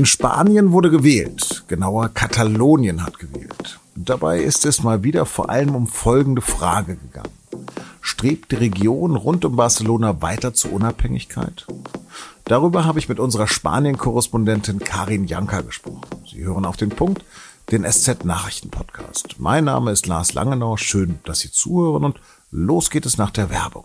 In Spanien wurde gewählt, genauer Katalonien hat gewählt. Dabei ist es mal wieder vor allem um folgende Frage gegangen. Strebt die Region rund um Barcelona weiter zur Unabhängigkeit? Darüber habe ich mit unserer Spanien-Korrespondentin Karin Janka gesprochen. Sie hören auf den Punkt, den SZ-Nachrichten-Podcast. Mein Name ist Lars Langenau. Schön, dass Sie zuhören und los geht es nach der Werbung.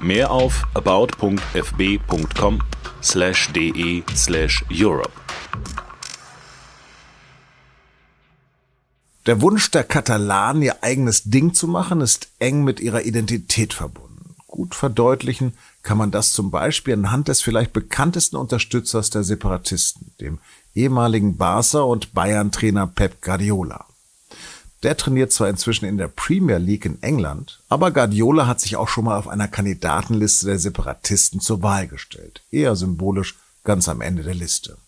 Mehr auf about.fb.com slash de slash Europe. Der Wunsch der Katalanen, ihr eigenes Ding zu machen, ist eng mit ihrer Identität verbunden. Gut verdeutlichen kann man das zum Beispiel anhand des vielleicht bekanntesten Unterstützers der Separatisten, dem ehemaligen Barca und Bayern-Trainer Pep Guardiola. Der trainiert zwar inzwischen in der Premier League in England, aber Guardiola hat sich auch schon mal auf einer Kandidatenliste der Separatisten zur Wahl gestellt. Eher symbolisch ganz am Ende der Liste.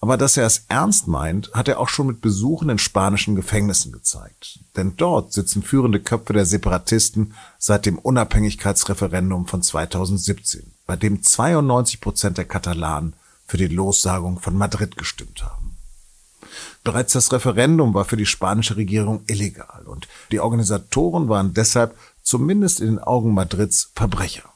Aber dass er es ernst meint, hat er auch schon mit Besuchen in spanischen Gefängnissen gezeigt. Denn dort sitzen führende Köpfe der Separatisten seit dem Unabhängigkeitsreferendum von 2017, bei dem 92 Prozent der Katalanen für die Lossagung von Madrid gestimmt haben. Bereits das Referendum war für die spanische Regierung illegal und die Organisatoren waren deshalb zumindest in den Augen Madrids Verbrecher.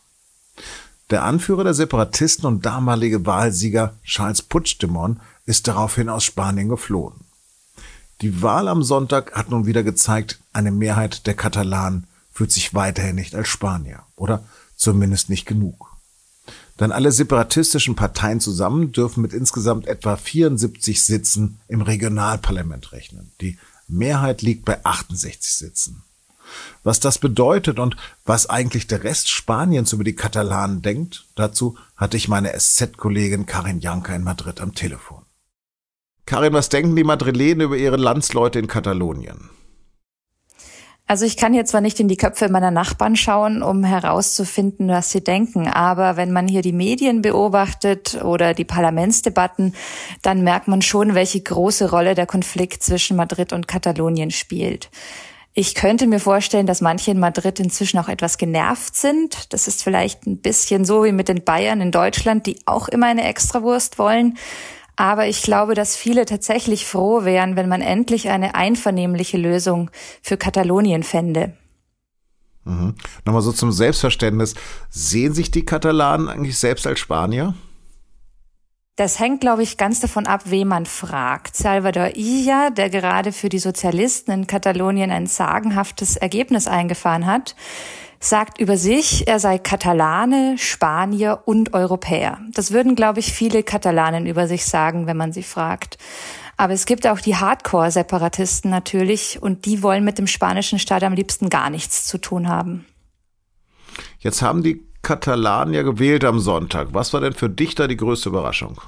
Der Anführer der Separatisten und damalige Wahlsieger Charles Puigdemont ist daraufhin aus Spanien geflohen. Die Wahl am Sonntag hat nun wieder gezeigt, eine Mehrheit der Katalanen fühlt sich weiterhin nicht als Spanier oder zumindest nicht genug. Denn alle separatistischen Parteien zusammen dürfen mit insgesamt etwa 74 Sitzen im Regionalparlament rechnen. Die Mehrheit liegt bei 68 Sitzen. Was das bedeutet und was eigentlich der Rest Spaniens über die Katalanen denkt, dazu hatte ich meine SZ-Kollegin Karin Janka in Madrid am Telefon. Karin, was denken die Madrilenen über ihre Landsleute in Katalonien? Also ich kann hier zwar nicht in die Köpfe meiner Nachbarn schauen, um herauszufinden, was sie denken, aber wenn man hier die Medien beobachtet oder die Parlamentsdebatten, dann merkt man schon, welche große Rolle der Konflikt zwischen Madrid und Katalonien spielt. Ich könnte mir vorstellen, dass manche in Madrid inzwischen auch etwas genervt sind. Das ist vielleicht ein bisschen so wie mit den Bayern in Deutschland, die auch immer eine Extrawurst wollen. Aber ich glaube, dass viele tatsächlich froh wären, wenn man endlich eine einvernehmliche Lösung für Katalonien fände. Mhm. Nochmal so zum Selbstverständnis. Sehen sich die Katalanen eigentlich selbst als Spanier? Das hängt, glaube ich, ganz davon ab, wen man fragt. Salvador Illa, der gerade für die Sozialisten in Katalonien ein sagenhaftes Ergebnis eingefahren hat, sagt über sich, er sei Katalane, Spanier und Europäer. Das würden, glaube ich, viele Katalanen über sich sagen, wenn man sie fragt. Aber es gibt auch die Hardcore-Separatisten natürlich und die wollen mit dem spanischen Staat am liebsten gar nichts zu tun haben. Jetzt haben die Katalanen ja gewählt am Sonntag. Was war denn für dich da die größte Überraschung?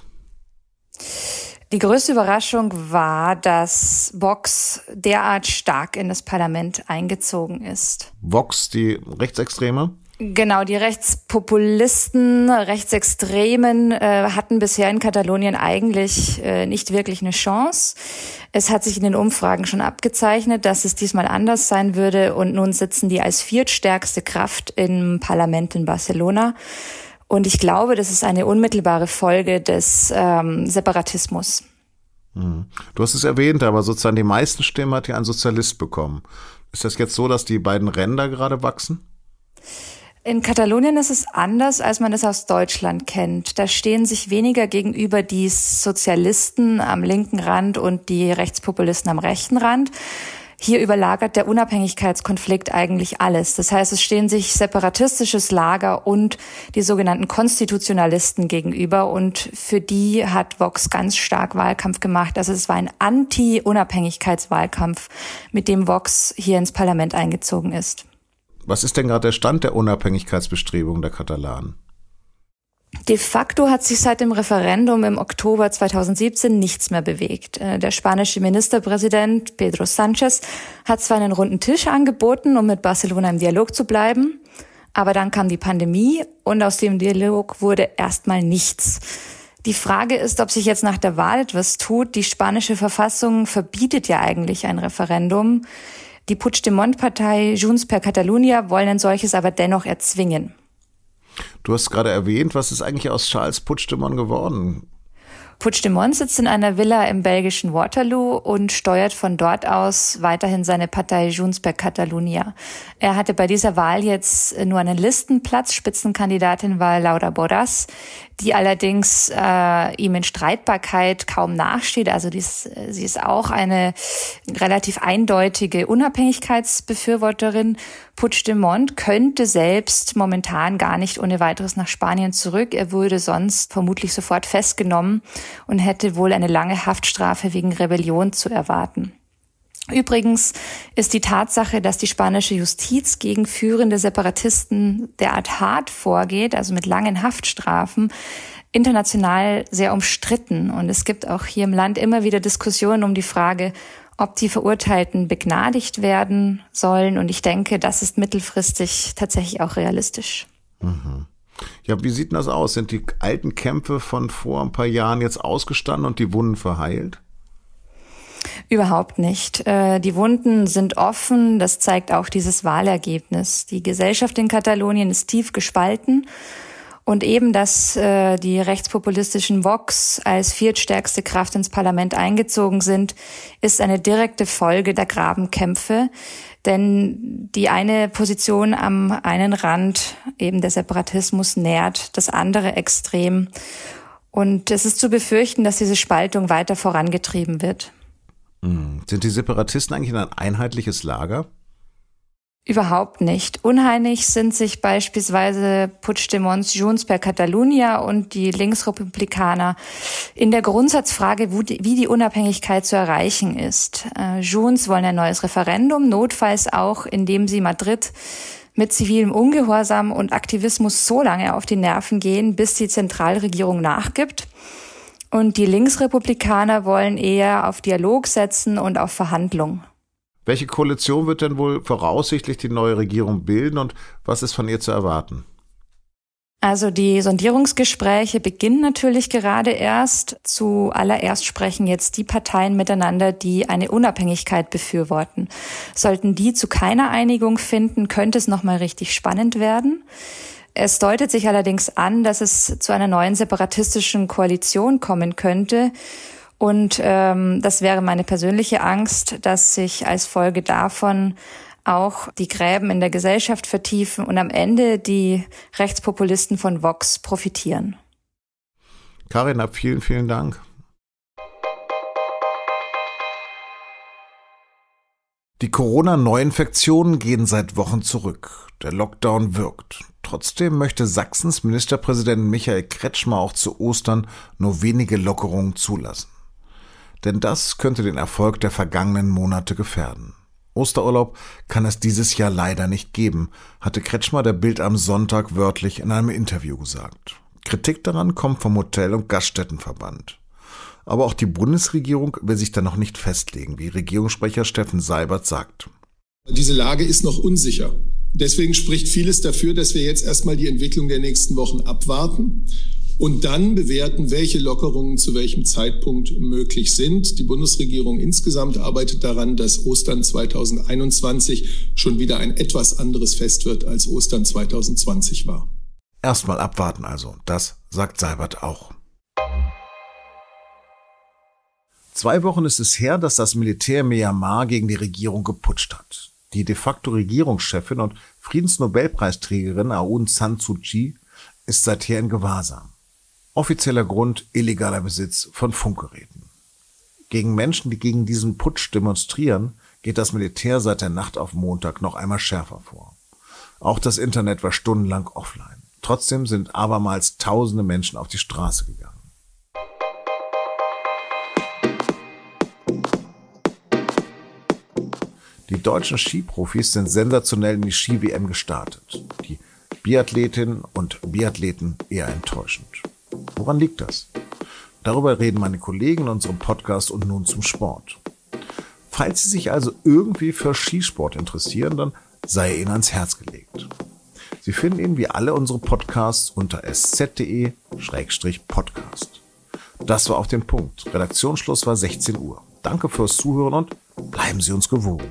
Die größte Überraschung war, dass Vox derart stark in das Parlament eingezogen ist. Vox, die Rechtsextreme? Genau, die Rechtspopulisten, Rechtsextremen äh, hatten bisher in Katalonien eigentlich äh, nicht wirklich eine Chance. Es hat sich in den Umfragen schon abgezeichnet, dass es diesmal anders sein würde und nun sitzen die als viertstärkste Kraft im Parlament in Barcelona. Und ich glaube, das ist eine unmittelbare Folge des ähm, Separatismus. Hm. Du hast es erwähnt, aber sozusagen die meisten Stimmen hat ja ein Sozialist bekommen. Ist das jetzt so, dass die beiden Ränder gerade wachsen? In Katalonien ist es anders, als man es aus Deutschland kennt. Da stehen sich weniger gegenüber die Sozialisten am linken Rand und die Rechtspopulisten am rechten Rand, hier überlagert der Unabhängigkeitskonflikt eigentlich alles. Das heißt, es stehen sich separatistisches Lager und die sogenannten Konstitutionalisten gegenüber und für die hat Vox ganz stark Wahlkampf gemacht. Also es war ein Anti-Unabhängigkeitswahlkampf, mit dem Vox hier ins Parlament eingezogen ist. Was ist denn gerade der Stand der Unabhängigkeitsbestrebungen der Katalanen? De facto hat sich seit dem Referendum im Oktober 2017 nichts mehr bewegt. Äh, der spanische Ministerpräsident Pedro Sánchez hat zwar einen runden Tisch angeboten, um mit Barcelona im Dialog zu bleiben, aber dann kam die Pandemie und aus dem Dialog wurde erstmal nichts. Die Frage ist, ob sich jetzt nach der Wahl etwas tut. Die spanische Verfassung verbietet ja eigentlich ein Referendum. Die Puigdemont-Partei Junts per Catalunya wollen ein solches aber dennoch erzwingen. Du hast gerade erwähnt, was ist eigentlich aus Charles Puigdemont geworden? Puigdemont sitzt in einer Villa im belgischen Waterloo und steuert von dort aus weiterhin seine Partei Junts per Catalunya. Er hatte bei dieser Wahl jetzt nur einen Listenplatz. Spitzenkandidatin war Laura Borras, die allerdings äh, ihm in Streitbarkeit kaum nachsteht. Also dies, sie ist auch eine relativ eindeutige Unabhängigkeitsbefürworterin. Puigdemont könnte selbst momentan gar nicht ohne weiteres nach Spanien zurück. Er würde sonst vermutlich sofort festgenommen und hätte wohl eine lange Haftstrafe wegen Rebellion zu erwarten. Übrigens ist die Tatsache, dass die spanische Justiz gegen führende Separatisten derart hart vorgeht, also mit langen Haftstrafen, international sehr umstritten. Und es gibt auch hier im Land immer wieder Diskussionen um die Frage, ob die Verurteilten begnadigt werden sollen. Und ich denke, das ist mittelfristig tatsächlich auch realistisch. Mhm. Ja, wie sieht denn das aus? Sind die alten Kämpfe von vor ein paar Jahren jetzt ausgestanden und die Wunden verheilt? Überhaupt nicht. Äh, die Wunden sind offen, das zeigt auch dieses Wahlergebnis. Die Gesellschaft in Katalonien ist tief gespalten und eben, dass äh, die rechtspopulistischen Vox als viertstärkste Kraft ins Parlament eingezogen sind, ist eine direkte Folge der Grabenkämpfe. Denn die eine Position am einen Rand, eben der Separatismus, nährt das andere Extrem. Und es ist zu befürchten, dass diese Spaltung weiter vorangetrieben wird. Hm. Sind die Separatisten eigentlich ein einheitliches Lager? Überhaupt nicht. Unheinig sind sich beispielsweise Puigdemonts Junts per Catalunya und die Linksrepublikaner in der Grundsatzfrage, wie die Unabhängigkeit zu erreichen ist. Äh, Junts wollen ein neues Referendum, notfalls auch, indem sie Madrid mit zivilem Ungehorsam und Aktivismus so lange auf die Nerven gehen, bis die Zentralregierung nachgibt. Und die Linksrepublikaner wollen eher auf Dialog setzen und auf Verhandlung. Welche Koalition wird denn wohl voraussichtlich die neue Regierung bilden und was ist von ihr zu erwarten? Also die Sondierungsgespräche beginnen natürlich gerade erst. Zuallererst sprechen jetzt die Parteien miteinander, die eine Unabhängigkeit befürworten. Sollten die zu keiner Einigung finden, könnte es nochmal richtig spannend werden. Es deutet sich allerdings an, dass es zu einer neuen separatistischen Koalition kommen könnte. Und ähm, das wäre meine persönliche Angst, dass sich als Folge davon auch die Gräben in der Gesellschaft vertiefen und am Ende die Rechtspopulisten von Vox profitieren. Karin, ab vielen, vielen Dank. Die Corona-Neuinfektionen gehen seit Wochen zurück. Der Lockdown wirkt. Trotzdem möchte Sachsens Ministerpräsident Michael Kretschmer auch zu Ostern nur wenige Lockerungen zulassen denn das könnte den Erfolg der vergangenen Monate gefährden. Osterurlaub kann es dieses Jahr leider nicht geben, hatte Kretschmer der Bild am Sonntag wörtlich in einem Interview gesagt. Kritik daran kommt vom Hotel- und Gaststättenverband. Aber auch die Bundesregierung will sich da noch nicht festlegen, wie Regierungssprecher Steffen Seibert sagt. Diese Lage ist noch unsicher. Deswegen spricht vieles dafür, dass wir jetzt erstmal die Entwicklung der nächsten Wochen abwarten und dann bewerten, welche Lockerungen zu welchem Zeitpunkt möglich sind. Die Bundesregierung insgesamt arbeitet daran, dass Ostern 2021 schon wieder ein etwas anderes Fest wird, als Ostern 2020 war. Erstmal abwarten also, das sagt Seibert auch. Zwei Wochen ist es her, dass das Militär Myanmar gegen die Regierung geputscht hat. Die de facto Regierungschefin und Friedensnobelpreisträgerin Aung San Suu Kyi ist seither in Gewahrsam. Offizieller Grund illegaler Besitz von Funkgeräten. Gegen Menschen, die gegen diesen Putsch demonstrieren, geht das Militär seit der Nacht auf Montag noch einmal schärfer vor. Auch das Internet war stundenlang offline. Trotzdem sind abermals tausende Menschen auf die Straße gegangen. Die deutschen Skiprofis sind sensationell in die Ski-WM gestartet. Die Biathletinnen und Biathleten eher enttäuschend. Woran liegt das? Darüber reden meine Kollegen in unserem Podcast und nun zum Sport. Falls Sie sich also irgendwie für Skisport interessieren, dann sei Ihnen ans Herz gelegt. Sie finden ihn wie alle unsere Podcasts unter sz.de-podcast. Das war auf den Punkt. Redaktionsschluss war 16 Uhr. Danke fürs Zuhören und bleiben Sie uns gewogen.